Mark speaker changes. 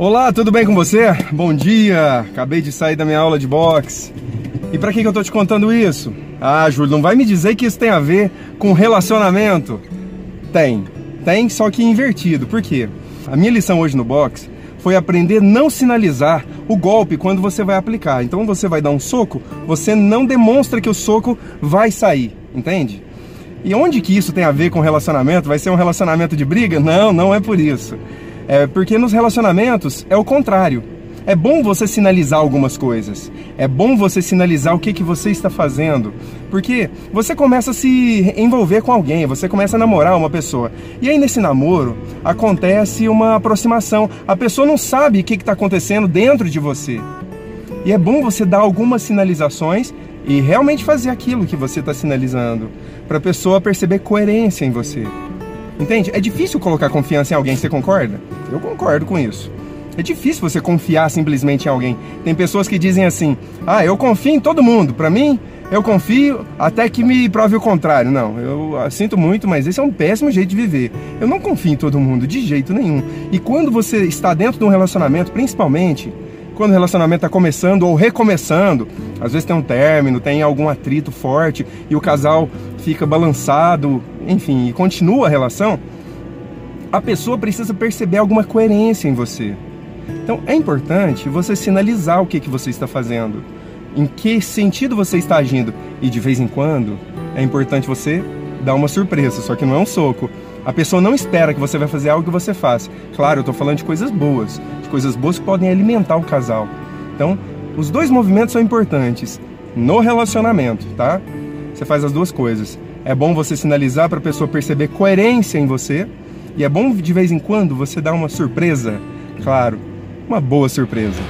Speaker 1: Olá, tudo bem com você? Bom dia! Acabei de sair da minha aula de boxe. E para que, que eu tô te contando isso? Ah, Júlio, não vai me dizer que isso tem a ver com relacionamento? Tem. Tem, só que invertido. Por quê? A minha lição hoje no boxe foi aprender não sinalizar o golpe quando você vai aplicar. Então você vai dar um soco, você não demonstra que o soco vai sair, entende? E onde que isso tem a ver com relacionamento? Vai ser um relacionamento de briga? Não, não é por isso. É porque nos relacionamentos é o contrário. É bom você sinalizar algumas coisas. É bom você sinalizar o que, que você está fazendo. Porque você começa a se envolver com alguém, você começa a namorar uma pessoa. E aí nesse namoro acontece uma aproximação. A pessoa não sabe o que está acontecendo dentro de você. E é bom você dar algumas sinalizações e realmente fazer aquilo que você está sinalizando. Para a pessoa perceber coerência em você. Entende? É difícil colocar confiança em alguém, você concorda? Eu concordo com isso. É difícil você confiar simplesmente em alguém. Tem pessoas que dizem assim: "Ah, eu confio em todo mundo. Para mim, eu confio até que me prove o contrário". Não, eu sinto muito, mas esse é um péssimo jeito de viver. Eu não confio em todo mundo de jeito nenhum. E quando você está dentro de um relacionamento, principalmente quando o relacionamento está começando ou recomeçando, às vezes tem um término, tem algum atrito forte e o casal fica balançado, enfim, e continua a relação, a pessoa precisa perceber alguma coerência em você. Então é importante você sinalizar o que, que você está fazendo, em que sentido você está agindo e de vez em quando é importante você dar uma surpresa, só que não é um soco. A pessoa não espera que você vai fazer algo que você faz. Claro, eu estou falando de coisas boas, de coisas boas que podem alimentar o casal. Então, os dois movimentos são importantes no relacionamento, tá? Você faz as duas coisas. É bom você sinalizar para a pessoa perceber coerência em você e é bom de vez em quando você dar uma surpresa, claro, uma boa surpresa.